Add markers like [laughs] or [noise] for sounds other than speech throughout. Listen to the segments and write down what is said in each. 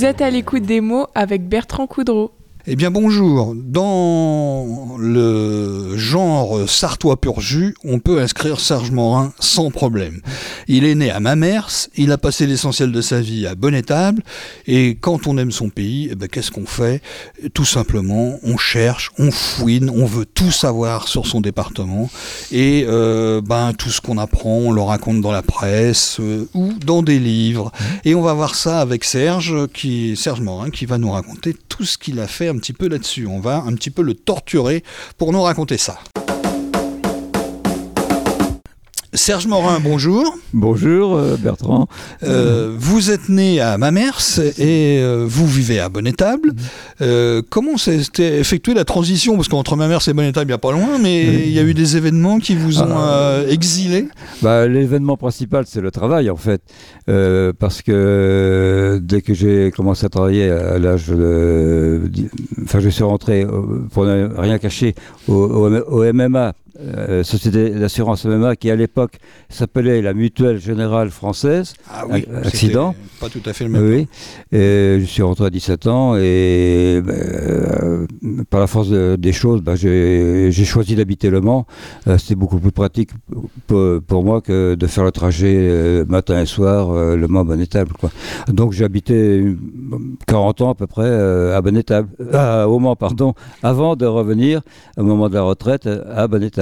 Vous êtes à l'écoute des mots avec Bertrand Coudreau. Eh bien bonjour, dans le genre sartois pur jus, on peut inscrire Serge Morin sans problème. Il est né à Mamers, il a passé l'essentiel de sa vie à Bonnetable, et quand on aime son pays, eh ben, qu'est-ce qu'on fait? Tout simplement, on cherche, on fouine, on veut tout savoir sur son département, et euh, ben, tout ce qu'on apprend, on le raconte dans la presse euh, ou dans des livres. Et on va voir ça avec Serge, Serge Morin, qui va nous raconter tout ce qu'il a fait un petit peu là-dessus. On va un petit peu le torturer pour nous raconter ça. Serge Morin, bonjour. Bonjour euh, Bertrand. Euh, vous êtes né à Mamers et euh, vous vivez à Bonnetable. Comment s'est effectuée la transition? Parce qu'entre Mamers et Bonnetable, il n'y a pas loin, mais il y a eu des événements qui vous ont euh, exilé? Bah, L'événement principal, c'est le travail en fait. Parce que dès que j'ai commencé à travailler à l'âge de. Enfin, je suis rentré, pour ne rien cacher, au, au, au MMA. Euh, Société d'assurance MMA qui à l'époque s'appelait la Mutuelle Générale Française. Ah oui, accident. Pas tout à fait le même. Oui, et je suis rentré à 17 ans et ben, euh, par la force de- des choses, ben, j'ai choisi d'habiter Le Mans. Euh, C'était beaucoup plus pratique pour, pour moi que de faire le trajet matin et soir Le Mans Bonnetable. Quoi. Donc j'ai habité euh, 40 ans à peu près à Bonnetable, au Mans pardon, avant de revenir au moment de la retraite à Bonnetable.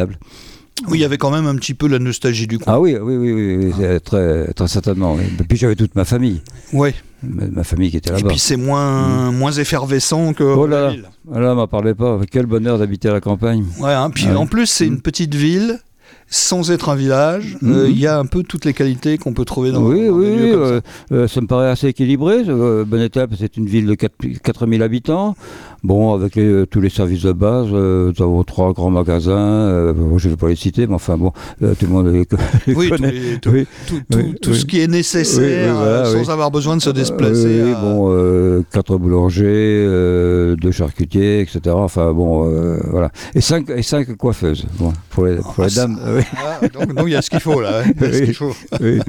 Oui, il y avait quand même un petit peu la nostalgie du coin. Ah oui, oui, oui, oui, oui, très, très certainement. oui. Et puis j'avais toute ma famille, Ouais. ma famille qui était Et là-bas. puis c'est moins, moins effervescent que Oh là la là. ville. Voilà, m'en parlez pas. Quel bonheur d'habiter à la campagne. Ouais, hein, puis Ouais. en plus, c'est Mm. une petite ville sans être un village. Euh, Mhm. Il y a un peu toutes les qualités qu'on peut trouver dans, oui, dans oui, oui, comme ça. euh, euh, ça me paraît assez équilibré. Euh, Bonnetable, c'est une ville de 4 4000 habitants. Bon, avec les- euh, tous les services de base, euh, nous avons trois grands magasins. euh, je ne vais pas les citer, mais enfin bon, euh, tout le monde les, [laughs] les Oui, connaît. tout, Oui. tout- tout- oui, tout oui. ce qui est nécessaire voilà, euh, sans avoir besoin de se déplacer. Euh, oui, à- bon, euh, quatre boulangers, euh, deux charcutiers, etc. Enfin bon, euh, voilà. Et cinq, et cinq coiffeuses. Bon, pour les, pour Ah, les dames. Oui. Ah, donc il y a ce qu'il faut là. hein, ce qu'il faut. oui.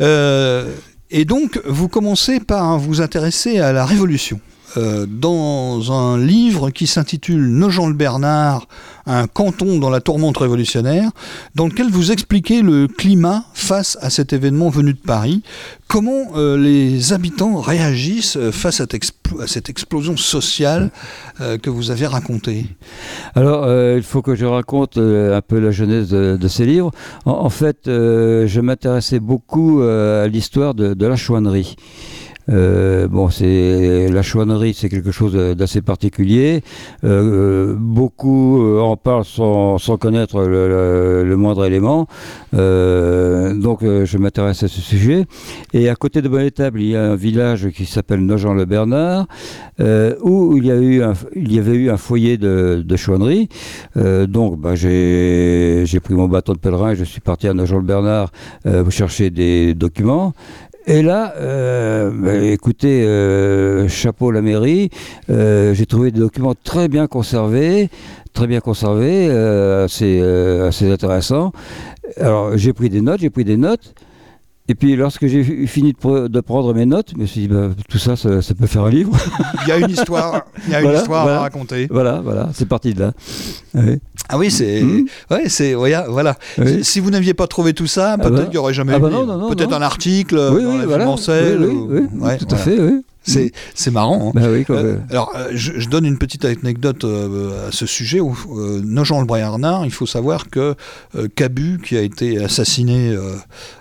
Euh, et donc, vous commencez par vous intéresser à la Révolution. Euh, dans un livre qui s'intitule Nogent-le-Bernard, un canton dans la tourmente révolutionnaire, dans lequel vous expliquez le climat face à cet événement venu de Paris, comment euh, les habitants réagissent euh, face à, cette explosion sociale que vous avez racontée? Alors, il faut que je raconte un peu la genèse de, ces livres. En, fait, je m'intéressais beaucoup à l'histoire de la chouannerie. Euh, bon, c'est la chouannerie, c'est quelque chose d'assez particulier. Euh, euh, beaucoup euh, en parlent sans, sans connaître le, le- le moindre élément. Euh, donc, je m'intéresse à ce sujet. Et à côté de Bonnetable, il y a un village qui s'appelle Nogent-le-Bernard, où il y, a eu un, il y avait eu un foyer de, de chouannerie. Donc, bah, j'ai pris mon bâton de pèlerin et je suis parti à Nogent-le-Bernard chercher des documents. Et là, euh, bah, écoutez, euh, chapeau la mairie, euh, j'ai trouvé des documents très bien conservés, très bien conservés, assez, assez intéressants. Alors, j'ai pris des notes, j'ai pris des notes. Et puis, lorsque j'ai eu fini de, pre- de prendre mes notes, je me suis dit, bah, tout ça, ça, ça peut faire un livre. [laughs] Il y a une histoire, il y a une Voilà, histoire voilà. à raconter. voilà, voilà, c'est parti de là. Oui. Ah oui, c'est, ouais, c'est, voilà. voilà. Oui. Si vous n'aviez pas trouvé tout ça, peut-être bah. qu'il n'y aurait jamais Ah eu bah non, Peut-être un article oui, dans oui, la voilà. Ou- Ouais, tout à fait, oui. C'est, c'est marrant. hein. Bah oui, Euh, alors, euh, je, je donne une petite anecdote euh, à ce sujet. Où, euh, Nogent-le-Bernard, il faut savoir que Cabu, qui a été assassiné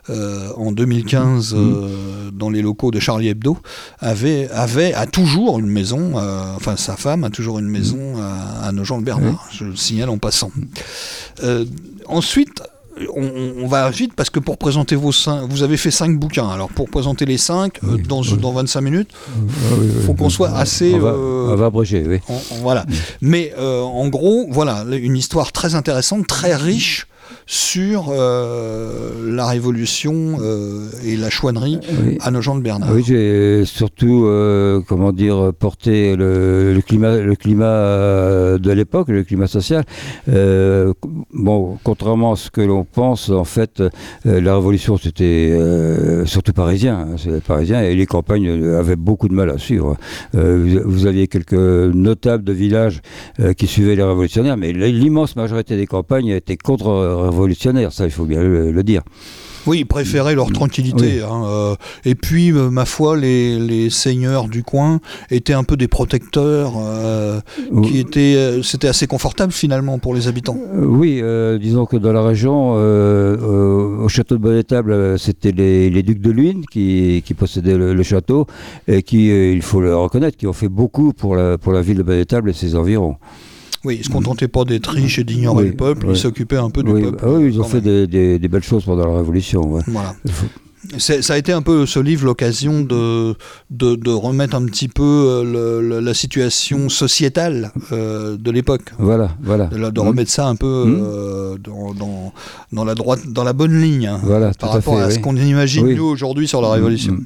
en 2015 Mmh. dans les locaux de Charlie Hebdo, avait, avait a toujours une maison, enfin sa femme a toujours une maison à, à Nogent-le-Bernard, je le signale en passant. Ensuite, on, on va vite parce que pour présenter vos cinq, vous avez fait cinq bouquins. Alors pour présenter les cinq, euh, dans, oui. dans 25 minutes, Ah oui, oui, faut qu'on soit assez, On va, euh, on va abréger, oui. on- voilà. Mais euh, en gros, voilà, une histoire très intéressante, très riche sur euh, la Révolution euh, et la chouannerie Oui. à nos gens de Bernard. Oui, j'ai surtout, euh, comment dire, porté le, le climat, le climat euh, de l'époque, le climat social. Euh, bon, contrairement à ce que l'on pense, en fait, euh, la révolution c'était euh, surtout parisien, hein, parisien, et les campagnes euh, avaient beaucoup de mal à suivre. Euh, vous, vous aviez quelques notables de villages euh, qui suivaient les révolutionnaires, mais l'immense majorité des campagnes étaient ça il faut bien le, le dire. Oui, ils préféraient leur tranquillité. hein, euh, et puis, euh, ma foi, les, les seigneurs du coin étaient un peu des protecteurs, euh, qui étaient, c'était assez confortable finalement pour les habitants. Oui, disons que dans la région, au château de Bonnétable, euh, c'était les, les ducs de Luynes qui, qui possédaient le, le château et qui, il faut le reconnaître, qui ont fait beaucoup pour la, pour la ville de Bonnétable et ses environs. Oui, ils se contentaient pas d'être riches et d'ignorer Oui, le peuple, ils s'occupaient un peu du Oui, peuple. ah oui, ils ont fait des, des- des belles choses pendant la Révolution. ouais. Voilà. Ça a été un peu ce livre l'occasion de, de, de remettre un petit peu euh, le- le- la situation sociétale euh, de l'époque. Voilà, voilà. De, de Mm. remettre ça un peu Mm. euh, dans, dans, dans la droite, dans la bonne ligne hein, Voilà, par à rapport fait, à, ce qu'on imagine Oui. nous aujourd'hui sur la Révolution. Mm.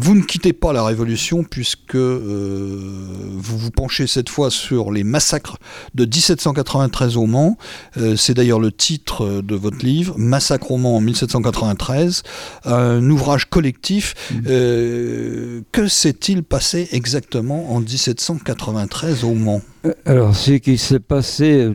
Vous ne quittez pas la Révolution puisque euh, vous vous penchez cette fois sur les massacres de 1793 au Mans. Euh, C'est d'ailleurs le titre de votre livre, Massacre au Mans en 1793, un ouvrage collectif. Euh, que s'est-il passé exactement en 1793 au Mans? Alors, ce qui s'est passé,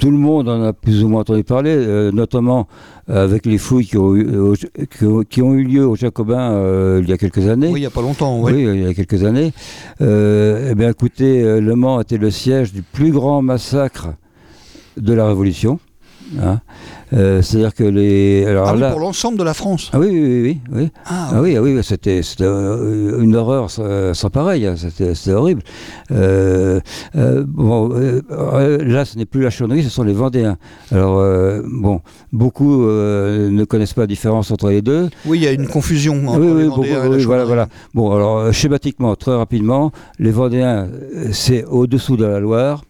tout le monde en a plus ou moins entendu parler, euh, notamment euh, avec les fouilles qui ont eu, au- qui ont- qui ont eu lieu aux Jacobins euh, il y a quelques années. Oui, il n'y a pas longtemps. oui. Oui, il y a quelques années. Euh, eh bien, écoutez, euh, Le Mans était le siège du plus grand massacre de la Révolution. Hein. Euh, C'est-à-dire que les. Alors Ah oui, là. pour l'ensemble de la France. Ah oui, oui, oui, oui. Ah, Ah oui, ah oui, c'était euh, une horreur sans, pareil, hein, c'était horrible. Euh, euh, bon, là, ce n'est plus la chaunerie, ce sont les Vendéens. Alors, bon, beaucoup ne connaissent pas la différence entre les deux. Oui, il y a une confusion entre oui, les Vendéens beaucoup, et la oui, voilà, voilà. Bon, alors, schématiquement, très rapidement, les Vendéens, c'est au-dessous de la Loire,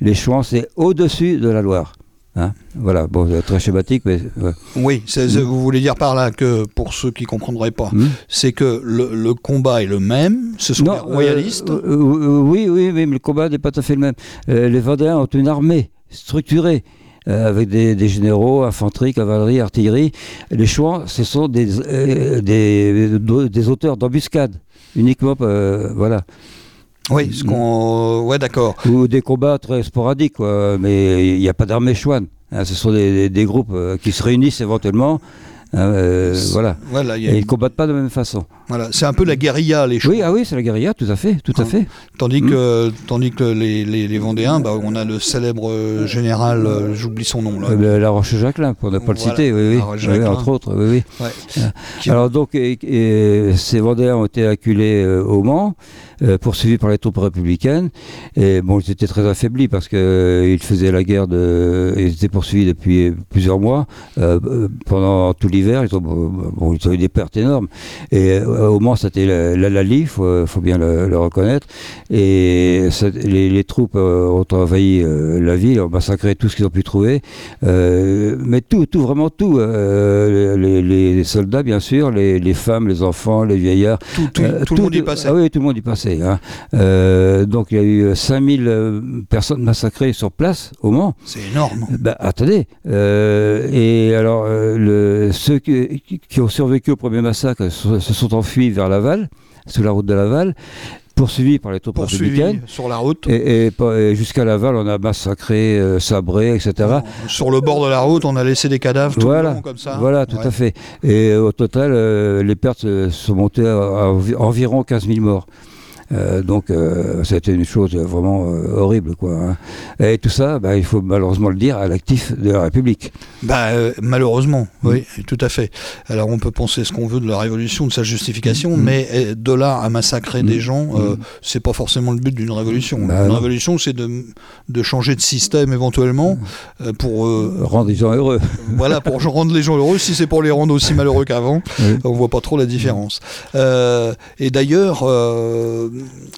les Chouans, c'est au-dessus de la Loire. Hein voilà, bon, euh, très schématique, mais. ouais. Oui, Mm. vous voulez dire par là que, pour ceux qui ne comprendraient pas, Hmm c'est que le, le combat est le même, ce sont Non, les royalistes. euh, euh, euh, oui, oui, mais le combat n'est pas tout à fait le même. Euh, les Vendéens ont une armée structurée. euh, avec des, des généraux, infanterie, cavalerie, artillerie. Les Chouans, ce sont des, euh, des, des auteurs d'embuscades, uniquement, euh, voilà. Oui, ce qu'on. Ouais, d'accord. Ou des combats très sporadiques, quoi. mais il n'y a pas d'armée chouane. hein. ce sont des, groupes euh, qui se réunissent éventuellement. Hein, euh, voilà. A Et ils ne combattent pas de la même façon. voilà. c'est un peu la guérilla, les choses. Oui, ah oui, c'est la guérilla, tout à fait, tout à Ah. fait. Tandis Mm. que, tandis que les, les, les Vendéens, bah, on a le célèbre euh, général, euh, j'oublie son nom là. Euh, la Roche-Jacquelin, pour ne pas le citer, oui, oui. Oui, entre autres, oui, oui. Ouais. Qui- Alors donc, et- et ces Vendéens ont été acculés au Mans, poursuivis par les troupes républicaines. Et bon, ils étaient très affaiblis parce qu'ils faisaient la guerre, de, ils étaient poursuivis depuis plusieurs mois, pendant tout l'hiver. L'hiver. Ils, ont- bon, ils ont eu des pertes énormes. Et euh, au Mans, c'était la, la Lali, il faut, faut bien le, le reconnaître. Et les, les troupes euh, ont envahi euh, la ville, ont massacré tout ce qu'ils ont pu trouver. Euh, mais tout, tout, vraiment tout. Euh, les, les soldats, bien sûr, les, les femmes, les enfants, les vieillards. Tout, tout- Euh, tout le monde y passait. Ah oui, tout le monde y passait. hein. Euh, donc il y a eu 5000 euh, personnes massacrées sur place au Mans. C'est énorme. Bah, attendez. euh, et alors, euh, le- ceux qui, ont survécu au premier massacre se, se sont enfuis vers Laval, sous la route de Laval, poursuivis par les troupes républicaines. sur la route. Et, et pas- et jusqu'à Laval, on a massacré, euh, sabré, etc. Sur le bord de la route, on a laissé des cadavres tout Voilà, le long comme ça. Voilà, tout Ouais. à fait. Et euh, au total, euh, les pertes euh, sont montées à, à envi- environ 15 000 morts. Euh, donc, euh, été une chose vraiment euh, horrible, quoi. hein. Et tout ça, bah, il faut malheureusement le dire, à l'actif de la République. Bah, malheureusement, Mm. oui, tout à fait. Alors on peut penser ce qu'on veut de la révolution, de sa justification, Mm. mais de là à massacrer Mm. des gens, c'est pas forcément le but d'une révolution. Bah, Une non. révolution, c'est de, de changer de système éventuellement pour Rendre les gens heureux. [laughs] voilà pour rendre les gens heureux. Si c'est pour les rendre aussi malheureux qu'avant, on voit pas trop la différence. Et d'ailleurs,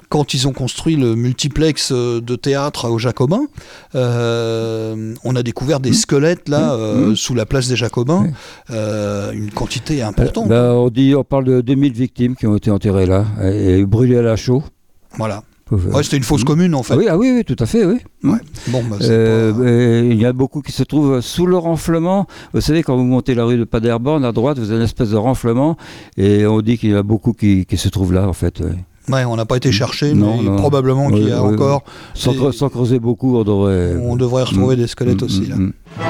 quand ils ont construit le multiplex euh, de théâtre au Jacobin, euh, on a découvert des squelettes là euh, Mmh. sous la place des Jacobins, euh, une quantité importante. Bah, on, dit, on parle de 2000 victimes qui ont été enterrées là, et, brûlées à la chaux. Voilà. Ouais, c'était une fosse Mmh. commune en fait. ah oui, ah oui, oui, tout à fait, oui. Ouais. Bon, bah, Euh, pas- il y a beaucoup qui se trouvent sous le renflement. Vous savez, quand vous montez la rue de Paderborn, à droite, vous avez une espèce de renflement, et on dit qu'il y a beaucoup qui, qui se trouvent là, en fait. ouais. Ouais, on n'a pas été chercher, Non, mais non. probablement qu'il y a encore. Sans, creuser beaucoup, on devrait. On devrait retrouver Mm, des squelettes mm, aussi mm, là.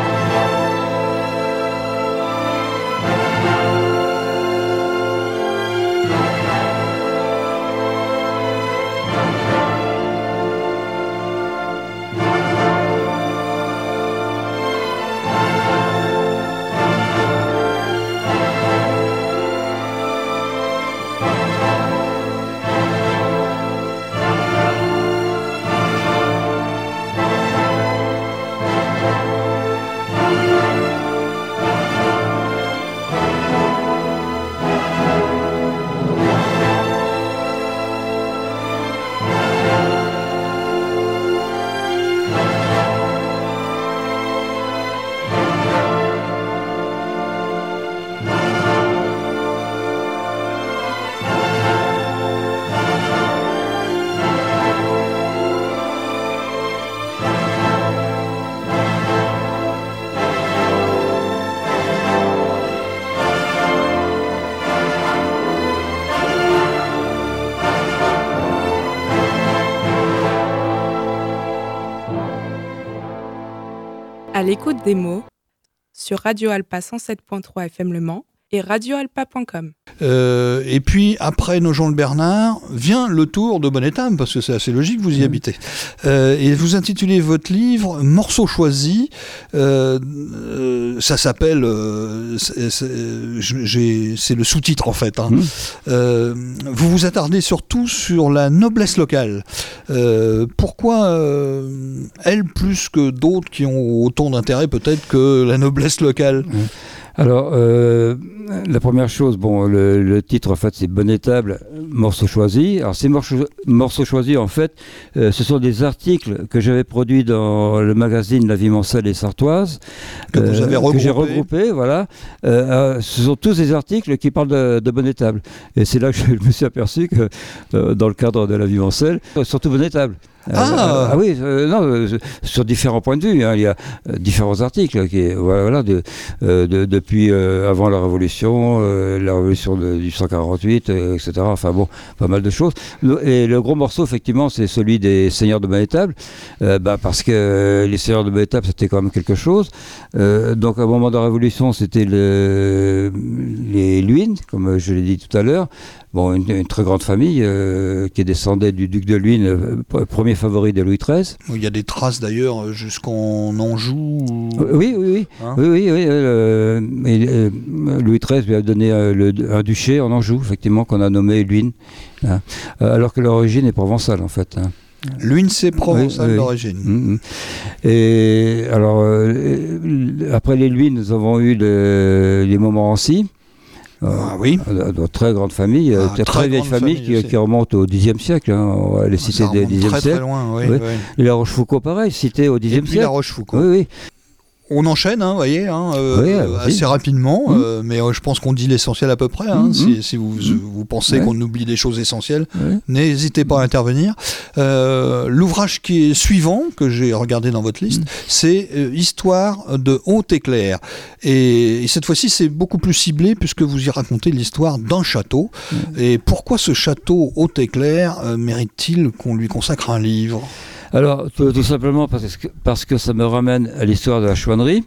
L'écoute des mots sur Radio Alpa 107.3 FM Le Mans et radioalpa.com. Euh, et puis après Nogent le Bernard vient le tour de Bonnetam parce que c'est assez logique, vous y Mm. habitez. Euh, et vous intitulez votre livre Morceaux choisis. Euh, ça s'appelle, euh, c'est- le sous-titre en fait. hein. Mm. Euh, vous vous attardez surtout sur la noblesse locale. Euh, pourquoi euh, elle plus que d'autres qui ont autant d'intérêt peut-être que la noblesse locale? Alors, euh, la première chose, bon, le, le titre, en fait, c'est Bonne table, morceaux choisis. Alors, ces morceaux, morceaux choisis, en fait, euh, ce sont des articles que j'avais produits dans le magazine La Vie Mancelle et Sartoise. Que vous avez que j'ai regroupé. regroupé, voilà. Euh, euh, ce sont tous des articles qui parlent de, de Bonne table. Et c'est là que je me suis aperçu que, euh, dans le cadre de La Vie Mancelle, euh, surtout Bonne table. Ah. ah oui, euh, non, euh, sur différents points de vue. hein. il y a euh, différents articles qui, voilà, de, euh, de- depuis euh, avant la Révolution, euh, la Révolution de, du 148, euh, etc. Enfin bon, pas mal de choses. Et le gros morceau, effectivement, c'est celui des seigneurs de Bonnétable, euh, bah, parce que euh, les seigneurs de Bonnétable, c'était quand même quelque chose. Euh, donc, au moment de la Révolution, c'était le, les Luynes, comme je l'ai dit tout à l'heure. Bon, une, une très grande famille euh, qui descendait du duc de Luynes, euh, p- premier favori de Louis XIII. Il y a des traces d'ailleurs jusqu'en Anjou. ou- Oui, oui, oui. Hein oui, oui, oui, euh, et, euh, Louis XIII lui a donné euh, le- un duché en Anjou, effectivement, qu'on a nommé Luynes, hein, euh, alors que l'origine est provençale, en fait. hein. L'UNC provençal Oui, oui. d'origine. Mhm. Et alors, euh, après les Luynes, nous avons eu le- les Montmorency. Euh, Ah oui. euh, de très grande famille, euh, Ah, très, très vieille grande famille, qui, qui remonte au Xe siècle. Hein, on va les citer Ça des remonte 10e très très siècle. loin, oui. Oui. oui. Et la Rochefoucauld, pareil, cité au Xe siècle. la Rochefoucauld. Oui, oui. On enchaîne, hein, vous voyez, hein, euh, Oui, assez rapidement, Mhm. euh, mais euh, je pense qu'on dit l'essentiel à peu près. hein, Mhm. si, si vous, vous pensez Ouais. qu'on oublie des choses essentielles, n'hésitez pas à intervenir. Euh, L'ouvrage qui est suivant, que j'ai regardé dans votre liste, Mhm. c'est Histoire de Haute-Éclair. Et, et cette fois-ci, c'est beaucoup plus ciblé puisque vous y racontez l'histoire d'un château. Et pourquoi ce château Haute-Éclair euh, mérite-t-il qu'on lui consacre un livre? Alors, tout, tout simplement parce que, parce que ça me ramène à l'histoire de la chouannerie.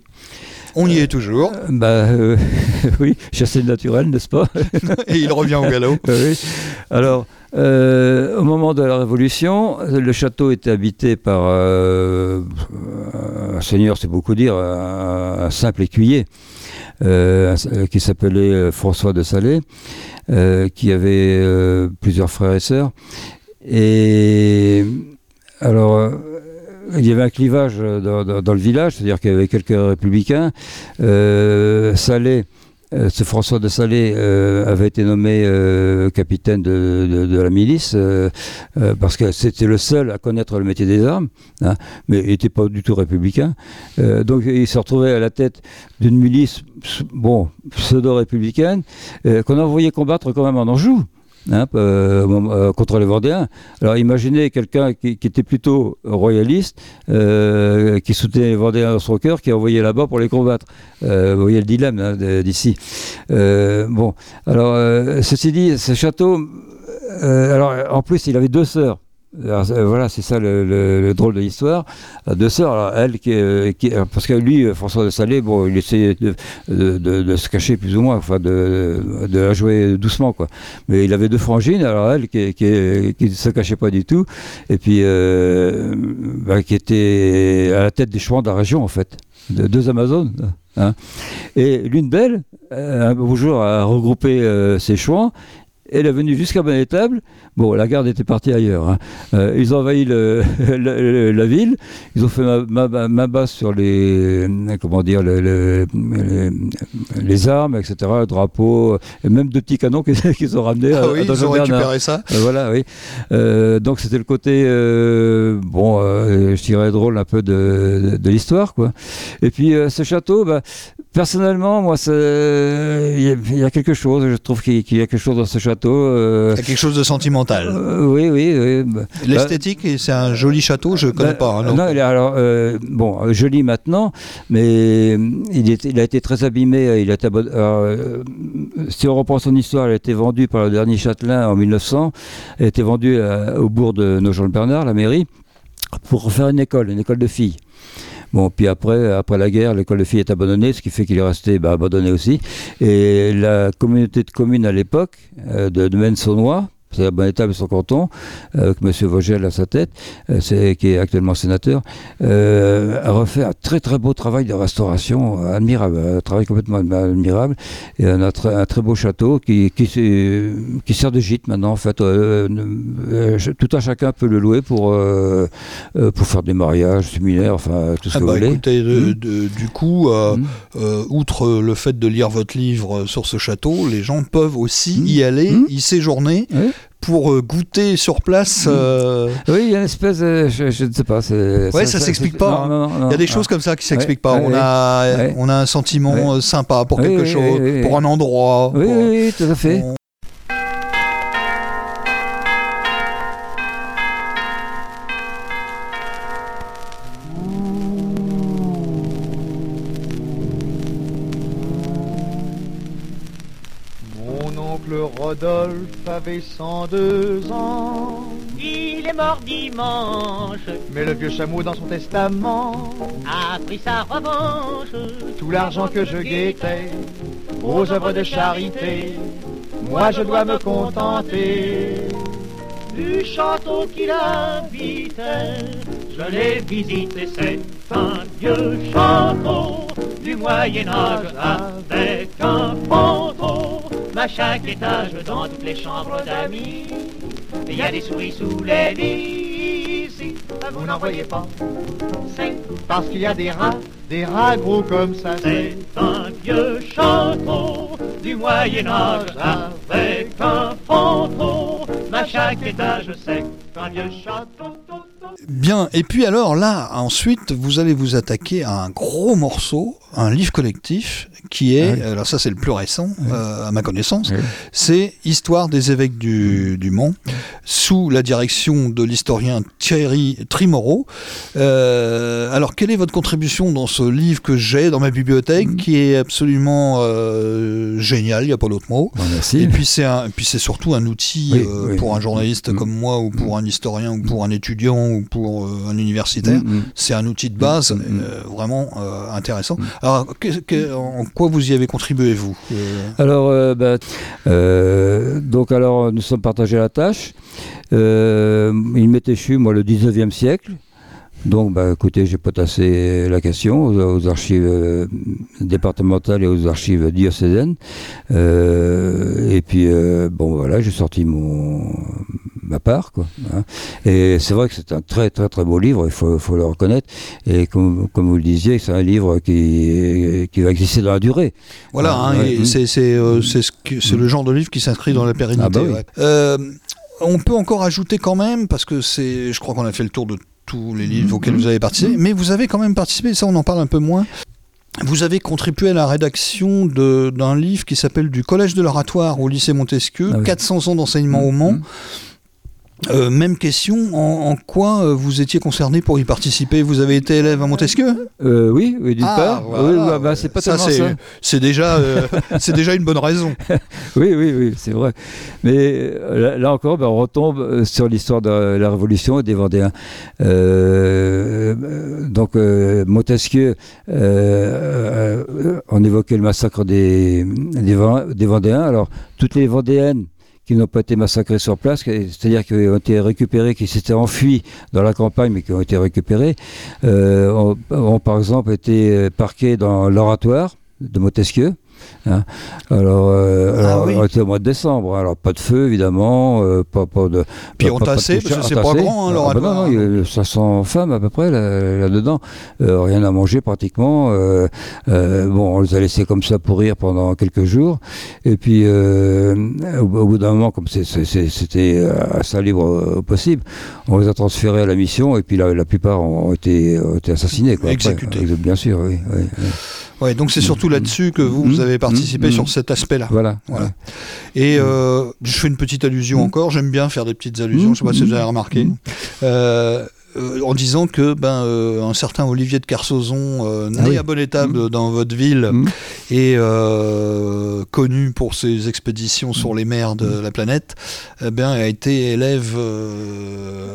On y est toujours, Euh, bah, euh, [laughs] oui, chasser le naturel, n'est-ce pas [laughs] et il revient au galop. [laughs] Oui. Alors, euh, au moment de la Révolution, le château était habité par euh, un seigneur, c'est beaucoup dire, un, un simple écuyer, euh, qui s'appelait François de Salé, euh, qui avait euh, plusieurs frères et sœurs. Et alors, euh, il y avait un clivage dans, le village, c'est-à-dire qu'il y avait quelques républicains. Euh, Salé, euh, ce François de Salé avait été nommé capitaine de, la milice parce que c'était le seul à connaître le métier des armes, hein, mais il n'était pas du tout républicain. Donc il s'est retrouvé à la tête d'une milice, bon, pseudo-républicaine, qu'on a envoyé combattre quand même en Anjou. Hein, euh, euh, contre les Vendéens. Alors imaginez quelqu'un qui, était plutôt royaliste, euh, qui soutenait les Vendéens dans son cœur, qui a envoyé là-bas pour les combattre. Vous voyez le dilemme hein, d'ici. Bon, alors ceci dit, ce château, alors en plus il avait deux sœurs. Euh, voilà, c'est ça le, le- le drôle de l'histoire. Euh, Deux sœurs, elle qui, euh, parce que lui, François de Salé, bon, il essayait de, se cacher plus ou moins, enfin, de, la jouer doucement, quoi. Mais il avait deux frangines, alors elle qui, qui, ne se cachait pas du tout, et puis bah, qui était à la tête des chouans de la région, en fait, de deux Amazones. hein. Et l'une d'elles, un beau jour, a regroupé ses chouans. Elle est venue jusqu'à Bonnétable. Bon, la garde était partie ailleurs. hein. Euh, ils ont envahi le- [laughs] la, ville. Ils ont fait ma, ma- ma basse sur les, comment dire, le- le- les, les armes, etc., le drapeau, et même deux petits canons [laughs] qu'ils ont ramenés à, Ah oui, à ils ont récupéré ça. Euh, voilà, oui. Euh, donc c'était le côté, bon, je dirais drôle un peu de, de, de l'histoire, quoi. Et puis ce château, bah, personnellement, moi, il y, a- il y a quelque chose, je trouve qu'il qu'il y a quelque chose dans ce château. Euh, y a quelque chose de sentimental. euh, oui, oui, oui. bah, L'esthétique, et c'est un joli château, je ne connais bah, pas. hein, non. alors, euh, bon, euh, joli maintenant, mais euh, il, est- il a été très abîmé. euh, Il a été euh, si on reprend son histoire, il a été vendu par le dernier châtelain en 1900. Il a été vendu euh, au bourg de Nogent-le-Bernard, la mairie, pour faire une école, une école de filles. Bon, puis après, après la guerre, l'école de filles est abandonnée, ce qui fait qu'il est resté bah, abandonné aussi. Et la communauté de communes à l'époque, euh, de, de Maine-Saunois, c'est la bonne étape de son canton, euh, avec M. Vogel à sa tête, euh, c'est, qui est actuellement sénateur, euh, a refait un très très beau travail de restauration, admirable, un travail complètement admi- admirable, et un, très- un très beau château qui, qui, qui sert de gîte maintenant, en fait. Euh, euh, tout un chacun peut le louer pour, pour faire des mariages, séminaires, enfin tout ce Ah que bah, vous voulez. écoutez, de- de- du coup, euh, outre le fait de lire votre livre sur ce château, les gens peuvent aussi Mhm. y aller, y séjourner, Oui. Pour euh, goûter sur place. Euh, Oui, il y a une espèce de. Je, je ne sais pas. Ouais, ça s'explique c'est- pas, hein. non, non, Il y a des choses comme ça qui s'expliquent Ouais, pas. ouais, on, a, on a un sentiment euh, sympa pour quelque chose, pour un endroit. Oui, pour- oui, oui, tout à fait. on- Rodolphe avait 102 ans, Il est mort dimanche, mais le vieux chameau dans son testament, a pris sa revanche. tout l'argent que je guettais aux œuvres de charité, moi je dois me contenter. Du château qu'il habitait, je l'ai visité, c'est un vieux château du Moyen-Âge avec un fantôme. À chaque étage, dans toutes les chambres d'amis, il y a des souris sous les lits. vous n'en voyez pas. C'est, Parce qu'il y a des rats, des rats gros comme ça. c'est un vieux château du Moyen-Âge avec un fantôme. À chaque étage, c'est un vieux château. Bien, et puis alors là, ensuite, vous allez vous attaquer à un gros morceau, un livre collectif, qui est, Ouais. alors ça c'est le plus récent, euh, à ma connaissance, c'est Histoire des évêques du, du Mans, sous la direction de l'historien Thierry Trimoro. Euh, alors, quelle est votre contribution dans ce livre que j'ai dans ma bibliothèque, qui est absolument euh, génial, il n'y a pas d'autre mot Bon, merci. et puis c'est un, puis c'est surtout un outil pour un journaliste Mm. comme moi ou pour un historien ou pour un étudiant ou pour un universitaire. Mm, mm. C'est un outil de base Mm, mm. vraiment intéressant. Alors, que- en quoi vous y avez contribué vous Euh, Alors, euh, bah, euh, donc alors, nous sommes partagés la tâche. Il m'est échu, moi, le 19e siècle. Donc, bah, écoutez, j'ai potassé la question aux, aux archives euh, départementales et aux archives diocésaines. Euh, et puis, euh, bon, voilà, j'ai sorti mon ma part, quoi. hein. Et c'est vrai que c'est un très, très, très beau livre, il faut, faut le reconnaître. Et comme, comme vous le disiez, c'est un livre qui, qui va exister dans la durée. Voilà, Ah, hein, ouais, mm. c'est euh, ce le genre de livre qui s'inscrit dans la pérennité. Ah bah oui. ouais. On peut encore ajouter quand même, parce que c'est, je crois qu'on a fait le tour de tous les livres auxquels Mm. vous avez participé, mais vous avez quand même participé, ça on en parle un peu moins. Vous avez contribué à la rédaction de- d'un livre qui s'appelle Du Collège de l'Oratoire au lycée Montesquieu, Ah oui. 400 ans d'enseignement au Mans. Euh, même question, en, en quoi euh, vous étiez concerné pour y participer? Vous avez été élève à Montesquieu? Euh, oui, oui, d'une Ah, part. voilà. Oui, bah, bah, c'est pas ça. c'est déjà, c'est déjà une bonne raison. [laughs] Oui, oui, oui, c'est vrai. Mais là, là encore, ben, on retombe sur l'histoire de la Révolution et des Vendéens. Donc, Montesquieu, on évoquait le massacre des, des, Ven- des Vendéens. Alors, toutes les Vendéennes qui n'ont pas été massacrées sur place, c'est-à-dire qui ont été récupérées, qui s'étaient enfuies dans la campagne, mais qui ont été récupérées, euh, ont, ont, par exemple été euh, parquées dans l'oratoire de Montesquieu. Hein. Alors, euh, Ah alors, oui. on était au mois de décembre, hein. alors pas de feu évidemment, euh, pas, pas de. Puis on tassait, parce que c'est pas grand, hein, Ah, l'oratoire. bah non, non, il y a 500 femmes à peu près là- là-dedans, Euh, rien à manger pratiquement. euh, euh, bon, on les a laissés comme ça pourrir pendant quelques jours, et puis euh, au, au bout d'un moment, comme c'était à sa libre euh, possible, on les a transférés à la mission, et puis la, la plupart ont été, ont été assassinés. Quoi, après. Exécutés. Ex- Bien sûr, oui. oui, oui. Ouais, donc c'est surtout là-dessus que vous, vous Mm, avez participé mm, sur mm. cet aspect-là. Voilà. Voilà. Et euh, je fais une petite allusion Mm. encore, j'aime bien faire des petites allusions, je sais pas si vous avez remarqué. Euh, euh, en disant que ben, euh, un certain Olivier de Carsozon, euh, né Ah oui. à Bonne-Étable dans votre ville, Mm. et connu pour ses expéditions sur les mers de la planète, eh bien, a été élève,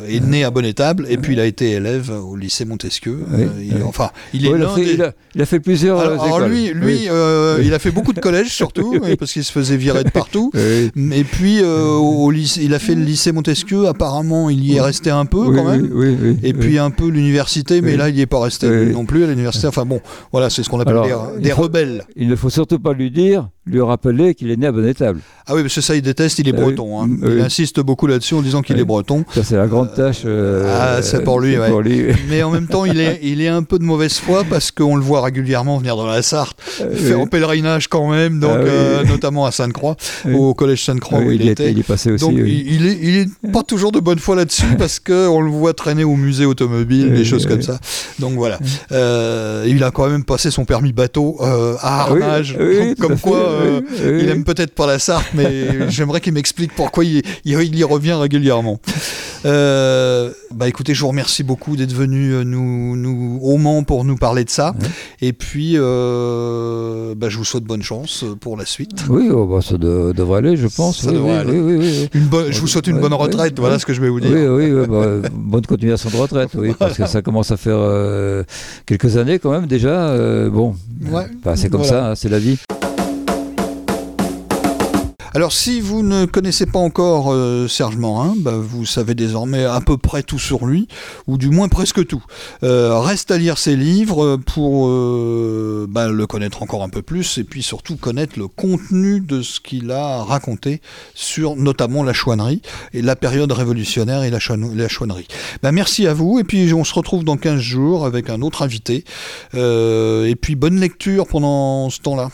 est né à Bonne-Étable, et puis il a été élève au lycée Montesquieu. Oui, il-. Enfin, il est il, a fait, des- il, a, il a fait plusieurs alors, lui, lui il a fait beaucoup de collèges surtout, [laughs] parce qu'il se faisait virer de partout. [laughs] Et puis au lycée, il a fait le lycée Montesquieu. Apparemment, il y est resté un peu quand même. oui, oui, oui, Et puis un peu l'université, mais là, il n'y est pas resté non plus à l'université. Enfin bon, voilà, c'est ce qu'on appelle Alors, des, il des faut- rebelles. Il ne faut surtout pas lui dire, lui rappeler qu'il est né à Bonne-Étable. Ah oui, parce que ça, il déteste, il est Ah breton. hein. Il insiste beaucoup là-dessus en disant qu'il est breton. Ça, c'est la grande tâche. euh, ah, c'est pour lui, ouais. pour lui. Mais en même temps, il est, il est un peu de mauvaise foi parce qu'on le voit régulièrement venir dans la Sarthe, faire oui. en pèlerinage quand même, donc, Ah euh, notamment à Sainte-Croix, au collège Sainte-Croix où il, il, était. était, il est passé aussi. Donc il, est, il est pas toujours de bonne foi là-dessus [laughs] parce que on le voit traîner au musée automobile, des choses oui, comme oui. ça. Donc voilà, Euh, il a quand même passé son permis bateau euh, à Oui, Arnage, comme quoi euh, il aime peut-être pas la Sarthe, mais [laughs] j'aimerais qu'il m'explique pourquoi il, il- il y revient régulièrement. Euh, bah écoutez, je vous remercie beaucoup d'être venu euh, nous, nous au Mans pour nous parler de ça. Et puis, euh, bah, je vous souhaite bonne chance pour la suite. Oui, oh, bah, ça de- devrait aller, je pense. Ça oui, devrait aller. oui. Une bonne, je vous souhaite une bonne retraite, voilà ce que je vais vous dire. Oui, bah, [laughs] bonne continuation de retraite, oui, parce que ça commence à faire euh, quelques années quand même déjà. bon, Ouais, c'est comme voilà. ça, hein, c'est la vie. Alors si vous ne connaissez pas encore euh, Serge Morin, bah, vous savez désormais à peu près tout sur lui, ou du moins presque tout. Euh, reste à lire ses livres pour euh, bah, le connaître encore un peu plus, et puis surtout connaître le contenu de ce qu'il a raconté sur notamment la chouannerie, et la période révolutionnaire et la, chouan- la chouannerie. Bah, merci à vous, et puis on se retrouve dans 15 jours avec un autre invité. Et puis bonne lecture pendant ce temps-là.